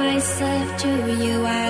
My life I